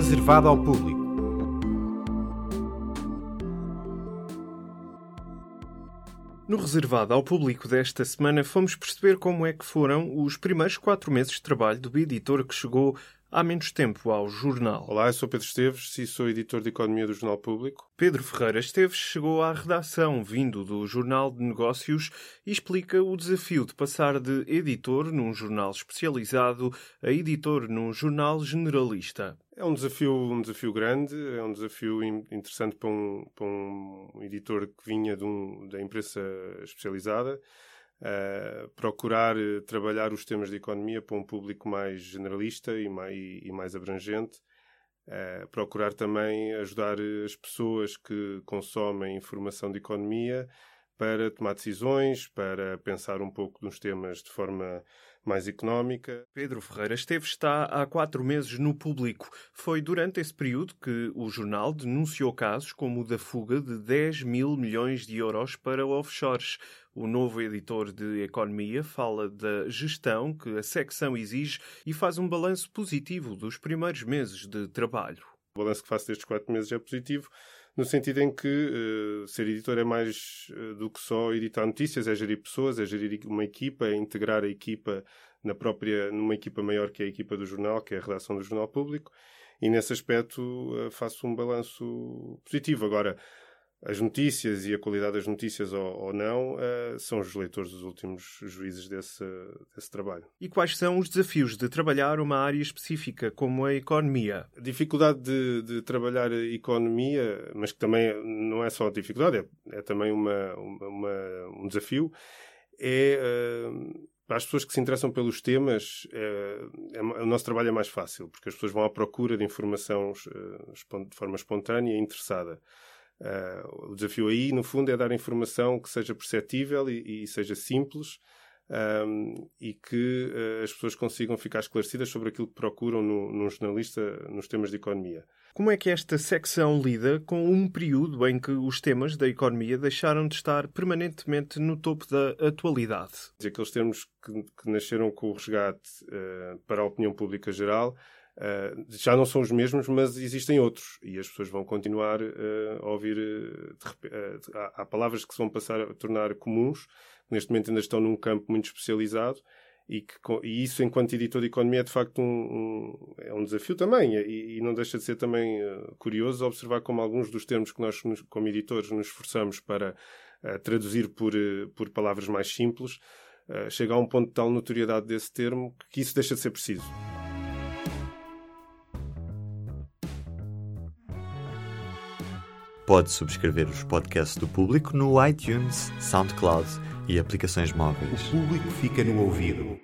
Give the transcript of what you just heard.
reservado ao público. No reservado ao público desta semana, fomos perceber como é que foram os primeiros quatro meses de trabalho do editor que chegou há menos tempo ao jornal. Olá, eu sou Pedro Esteves e sou editor de Economia do Jornal Público. Pedro Ferreira Esteves chegou à redação vindo do Jornal de Negócios e explica o desafio de passar de editor num jornal especializado a editor num jornal generalista. É um desafio, um desafio grande, é um desafio interessante para um, para um editor que vinha um, da imprensa especializada. Uh, procurar uh, trabalhar os temas de economia para um público mais generalista e mais, e mais abrangente. Uh, procurar também ajudar as pessoas que consomem informação de economia para tomar decisões, para pensar um pouco nos temas de forma mais económica. Pedro Ferreira Esteves está há quatro meses no público. Foi durante esse período que o jornal denunciou casos como o da fuga de 10 mil milhões de euros para offshores. O novo editor de Economia fala da gestão que a secção exige e faz um balanço positivo dos primeiros meses de trabalho. O balanço que faço destes quatro meses é positivo no sentido em que uh, ser editor é mais uh, do que só editar notícias, é gerir pessoas, é gerir uma equipa, é integrar a equipa na própria, numa equipa maior que é a equipa do jornal, que é a redação do Jornal Público, e nesse aspecto uh, faço um balanço positivo. Agora, as notícias e a qualidade das notícias ou, ou não uh, são os leitores dos últimos juízes desse, desse trabalho. E quais são os desafios de trabalhar uma área específica como a economia? A dificuldade de, de trabalhar a economia, mas que também não é só a dificuldade, é, é também uma, uma, um desafio, é uh, para as pessoas que se interessam pelos temas, é, é, o nosso trabalho é mais fácil, porque as pessoas vão à procura de informação de forma espontânea e interessada. Uh, o desafio aí, no fundo, é dar informação que seja perceptível e, e seja simples um, e que uh, as pessoas consigam ficar esclarecidas sobre aquilo que procuram no, num jornalista nos temas de economia. Como é que esta secção lida com um período em que os temas da economia deixaram de estar permanentemente no topo da atualidade? Aqueles termos que, que nasceram com o resgate uh, para a opinião pública geral Uh, já não são os mesmos, mas existem outros e as pessoas vão continuar uh, a ouvir. Uh, há, há, palavras que se vão passar a tornar comuns, que neste momento ainda estão num campo muito especializado e, que, e isso, enquanto editor de economia, é de facto um, um é um desafio também e, e, não deixa de ser também curioso observar como alguns dos termos que nós, como editores, nos esforçamos para traduzir por, por palavras mais simples, chega a um ponto de tal notoriedade desse termo que isso deixa de ser preciso. Pode subscrever os podcasts do público no iTunes, SoundCloud e aplicações móveis. O público fica no ouvido.